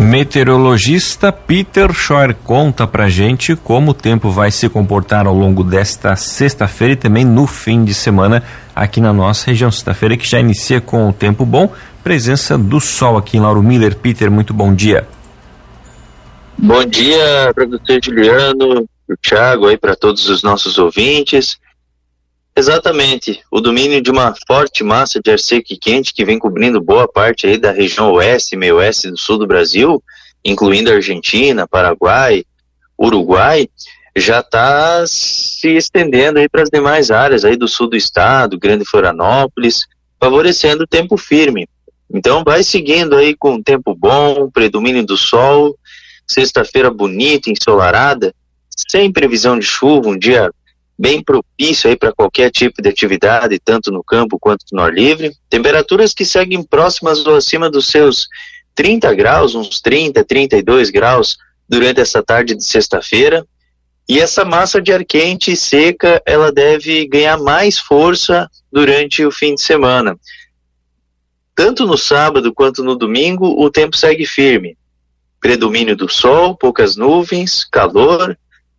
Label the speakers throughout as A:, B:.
A: Meteorologista Peter Schor conta pra gente como o tempo vai se comportar ao longo desta sexta-feira e também no fim de semana aqui na nossa região. Sexta-feira que já inicia com o tempo bom, presença do sol aqui em Lauro Miller. Peter, muito bom dia.
B: Bom dia, professor Juliano, o Thiago aí para todos os nossos ouvintes. Exatamente, o domínio de uma forte massa de ar seco e quente que vem cobrindo boa parte aí da região oeste e meio oeste do sul do Brasil, incluindo Argentina, Paraguai, Uruguai, já está se estendendo aí para as demais áreas aí do sul do estado, Grande Florianópolis, favorecendo o tempo firme. Então vai seguindo aí com tempo bom, predomínio do sol, sexta-feira bonita, ensolarada, sem previsão de chuva, um dia bem propício aí para qualquer tipo de atividade, tanto no campo quanto no ar livre. Temperaturas que seguem próximas ou acima dos seus 30 graus, uns 30, 32 graus durante essa tarde de sexta-feira. E essa massa de ar quente e seca, ela deve ganhar mais força durante o fim de semana. Tanto no sábado quanto no domingo, o tempo segue firme. Predomínio do sol, poucas nuvens, calor,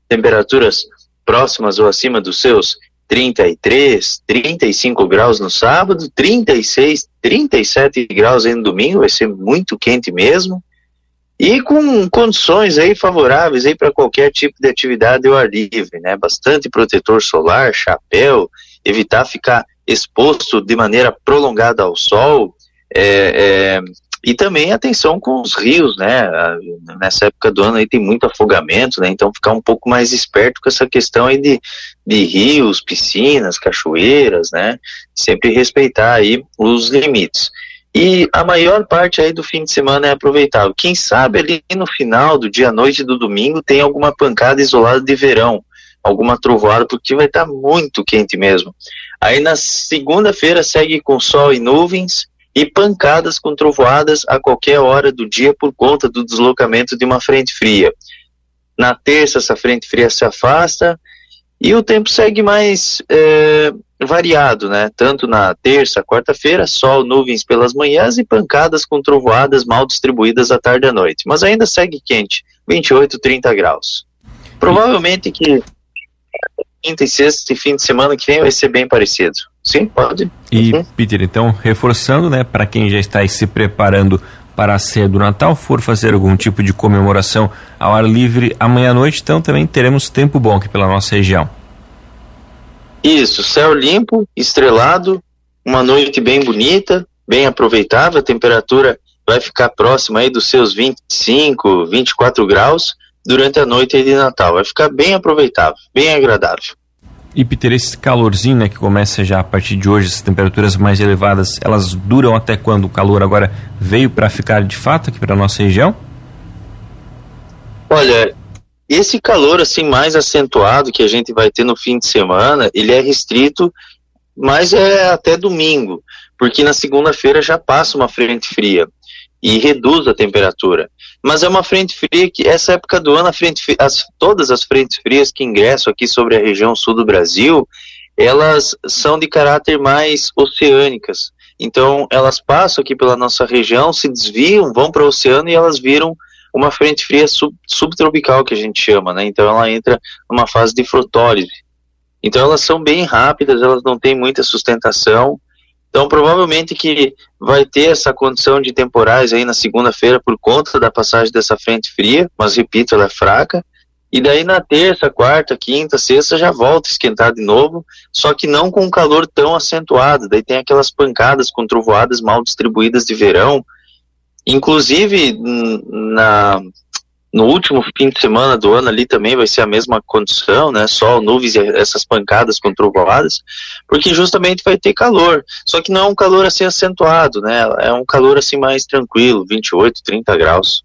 B: temperaturas próximas ou acima dos seus 33, 35 graus no sábado, 36, 37 graus aí no domingo, vai ser muito quente mesmo. E com condições aí favoráveis aí para qualquer tipo de atividade ao ar livre, né? Bastante protetor solar, chapéu, evitar ficar exposto de maneira prolongada ao sol, é, é, e também atenção com os rios, né? Nessa época do ano aí tem muito afogamento, né? Então ficar um pouco mais esperto com essa questão aí de, de rios, piscinas, cachoeiras, né? Sempre respeitar aí os limites. E a maior parte aí do fim de semana é aproveitável. Quem sabe ali no final do dia, noite do domingo, tem alguma pancada isolada de verão, alguma trovoada, porque vai estar tá muito quente mesmo. Aí na segunda-feira segue com sol e nuvens, e pancadas com trovoadas a qualquer hora do dia por conta do deslocamento de uma frente fria. Na terça, essa frente fria se afasta e o tempo segue mais é, variado, né? Tanto na terça, quarta-feira, sol, nuvens pelas manhãs e pancadas com trovoadas mal distribuídas à tarde e à noite. Mas ainda segue quente, 28, 30 graus. Provavelmente que quinta e sexta e fim de semana que vem vai ser bem parecido. Sim, pode.
A: E, uhum. Peter, então, reforçando, né, para quem já está se preparando para a ceia do Natal, for fazer algum tipo de comemoração ao ar livre amanhã à noite, então também teremos tempo bom aqui pela nossa região.
B: Isso, céu limpo, estrelado, uma noite bem bonita, bem aproveitável, a temperatura vai ficar próxima aí dos seus 25, 24 graus durante a noite de Natal. Vai ficar bem aproveitável, bem agradável.
A: E Peter, esse calorzinho né, que começa já a partir de hoje, as temperaturas mais elevadas, elas duram até quando o calor agora veio para ficar de fato aqui para nossa região?
B: Olha, esse calor assim mais acentuado que a gente vai ter no fim de semana, ele é restrito, mas é até domingo, porque na segunda-feira já passa uma frente fria e reduz a temperatura mas é uma frente fria que essa época do ano frente as, todas as frentes frias que ingressam aqui sobre a região sul do Brasil elas são de caráter mais oceânicas. Então elas passam aqui pela nossa região se desviam vão para o oceano e elas viram uma frente fria sub, subtropical que a gente chama né? Então ela entra numa fase de frotólise. Então elas são bem rápidas elas não têm muita sustentação então, provavelmente que vai ter essa condição de temporais aí na segunda-feira por conta da passagem dessa frente fria, mas repito, ela é fraca. E daí na terça, quarta, quinta, sexta já volta a esquentar de novo, só que não com um calor tão acentuado. Daí tem aquelas pancadas com trovoadas mal distribuídas de verão. Inclusive, na, no último fim de semana do ano ali também vai ser a mesma condição, né? Sol, nuvens e essas pancadas com trovoadas, porque justamente vai ter calor. Só que não é um calor assim acentuado, né? É um calor assim mais tranquilo, 28, 30 graus.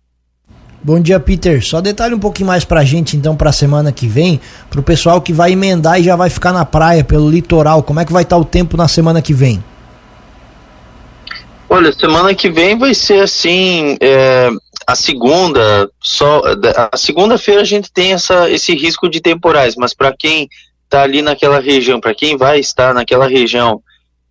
C: Bom dia, Peter. Só detalhe um pouquinho mais pra gente, então, pra semana que vem, pro pessoal que vai emendar e já vai ficar na praia, pelo litoral. Como é que vai estar tá o tempo na semana que vem?
B: Olha, semana que vem vai ser assim, é, a segunda, só a segunda-feira a gente tem essa, esse risco de temporais, mas para quem está ali naquela região, para quem vai estar naquela região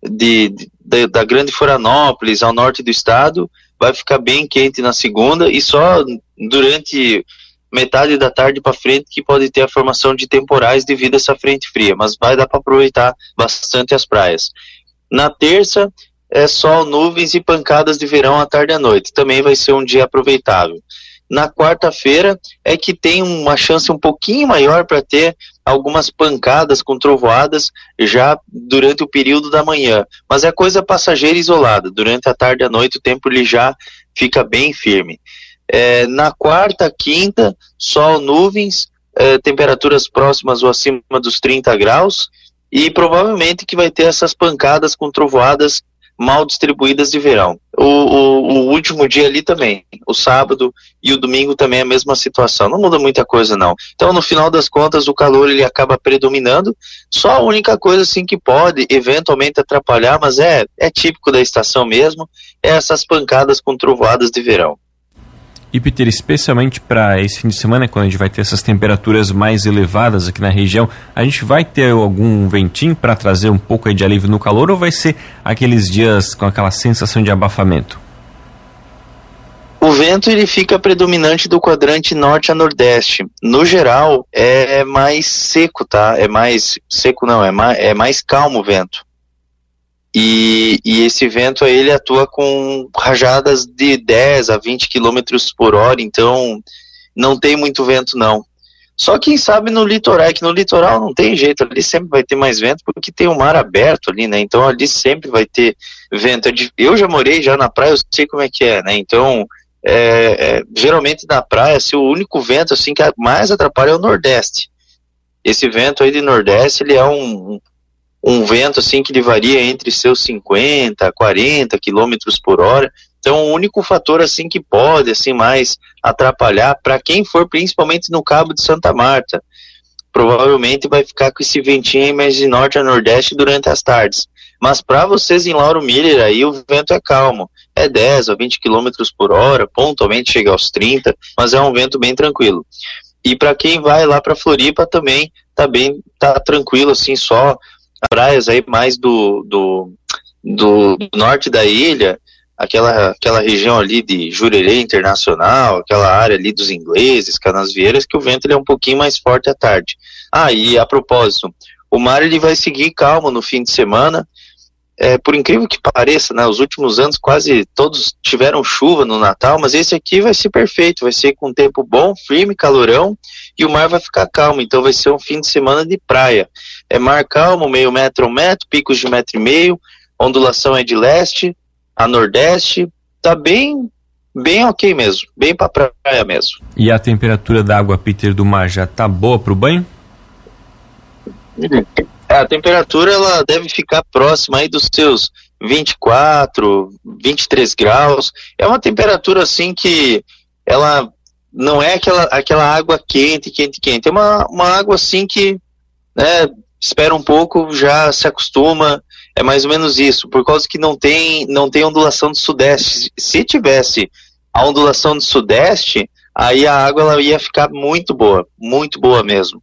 B: de, de, da Grande Florianópolis, ao norte do estado, vai ficar bem quente na segunda e só durante metade da tarde para frente que pode ter a formação de temporais devido a essa frente fria, mas vai dar para aproveitar bastante as praias. Na terça é sol, nuvens e pancadas de verão à tarde e à noite. Também vai ser um dia aproveitável. Na quarta-feira é que tem uma chance um pouquinho maior para ter algumas pancadas com trovoadas já durante o período da manhã, mas é coisa passageira isolada. Durante a tarde e a noite o tempo ele já fica bem firme. É, na quarta, quinta, sol, nuvens, é, temperaturas próximas ou acima dos 30 graus e provavelmente que vai ter essas pancadas com trovoadas mal distribuídas de verão. O, o, o, último dia ali também, o sábado e o domingo também é a mesma situação. Não muda muita coisa não. Então no final das contas o calor ele acaba predominando. Só a única coisa assim que pode eventualmente atrapalhar, mas é é típico da estação mesmo, é essas pancadas com trovoadas de verão.
A: E Peter, especialmente para esse fim de semana, quando a gente vai ter essas temperaturas mais elevadas aqui na região, a gente vai ter algum ventinho para trazer um pouco de alívio no calor ou vai ser aqueles dias com aquela sensação de abafamento?
B: O vento ele fica predominante do quadrante norte a nordeste. No geral, é mais seco, tá? É mais seco não, é mais, é mais calmo o vento. E, e, esse vento ele atua com rajadas de 10 a 20 km por hora, então não tem muito vento não. Só quem sabe no litoral, é que no litoral não tem jeito, ali sempre vai ter mais vento porque tem o mar aberto ali, né? Então ali sempre vai ter vento. Eu já morei já na praia, eu sei como é que é, né? Então é, é, geralmente na praia, assim, o único vento assim que mais atrapalha é o nordeste. Esse vento aí de nordeste, ele é um, um vento assim que ele varia entre seus 50, 40 quilômetros por hora. Então, o único fator assim que pode assim mais atrapalhar para quem for principalmente no Cabo de Santa Marta, provavelmente vai ficar com esse ventinho mais de norte a nordeste durante as tardes. Mas para vocês em Lauro Miller aí o vento é calmo, é 10 a 20 quilômetros por hora, pontualmente chega aos 30, mas é um vento bem tranquilo. E para quem vai lá para Floripa também tá bem, tá tranquilo assim, só praias aí mais do, do, do norte da ilha, aquela, aquela região ali de Jurerê Internacional, aquela área ali dos ingleses, Canasvieiras, que o vento ele é um pouquinho mais forte à tarde. Ah, e a propósito, o mar ele vai seguir calmo no fim de semana, é, por incrível que pareça, né, os últimos anos quase todos tiveram chuva no Natal, mas esse aqui vai ser perfeito, vai ser com tempo bom, firme, calorão, e o mar vai ficar calmo, então vai ser um fim de semana de praia. É mar calmo, meio metro a um metro, picos de metro e meio, ondulação é de leste a nordeste, tá bem bem ok mesmo, bem pra praia mesmo.
A: E a temperatura da água, Peter, do mar já tá boa pro banho?
B: É, a temperatura ela deve ficar próxima aí dos seus 24, 23 graus. É uma temperatura assim que ela não é aquela, aquela água quente, quente, quente. É uma, uma água assim que, né, espera um pouco, já se acostuma. É mais ou menos isso, por causa que não tem, não tem ondulação do sudeste. Se tivesse a ondulação do sudeste, aí a água ela ia ficar muito boa, muito boa mesmo.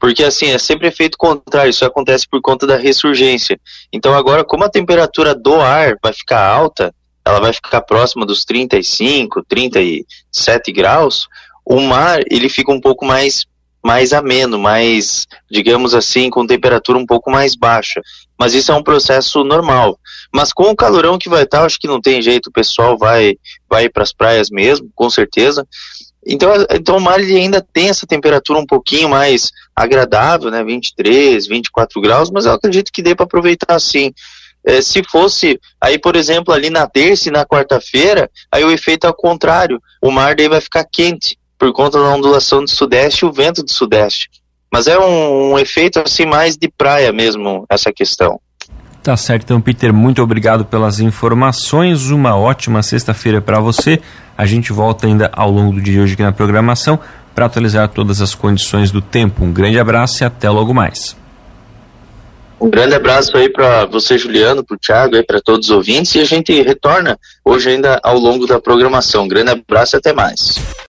B: Porque assim, é sempre efeito contrário, isso acontece por conta da ressurgência. Então agora, como a temperatura do ar vai ficar alta, ela vai ficar próxima dos 35, 37 graus, o mar ele fica um pouco mais mais ameno, mais, digamos assim, com temperatura um pouco mais baixa. Mas isso é um processo normal. Mas com o calorão que vai estar, acho que não tem jeito, o pessoal vai vai para as praias mesmo, com certeza. Então, então o mar ainda tem essa temperatura um pouquinho mais agradável, né, 23, 24 graus, mas eu acredito que dê para aproveitar assim. É, se fosse, aí por exemplo, ali na terça e na quarta-feira, aí o efeito é o contrário, o mar daí vai ficar quente, por conta da ondulação do sudeste e o vento do sudeste. Mas é um, um efeito assim mais de praia mesmo, essa questão.
A: Tá certo, então, Peter, muito obrigado pelas informações. Uma ótima sexta-feira para você. A gente volta ainda ao longo do dia de hoje aqui na programação para atualizar todas as condições do tempo. Um grande abraço e até logo mais.
B: Um grande abraço aí para você, Juliano, para o Thiago, para todos os ouvintes e a gente retorna hoje ainda ao longo da programação. Um grande abraço e até mais.